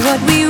what we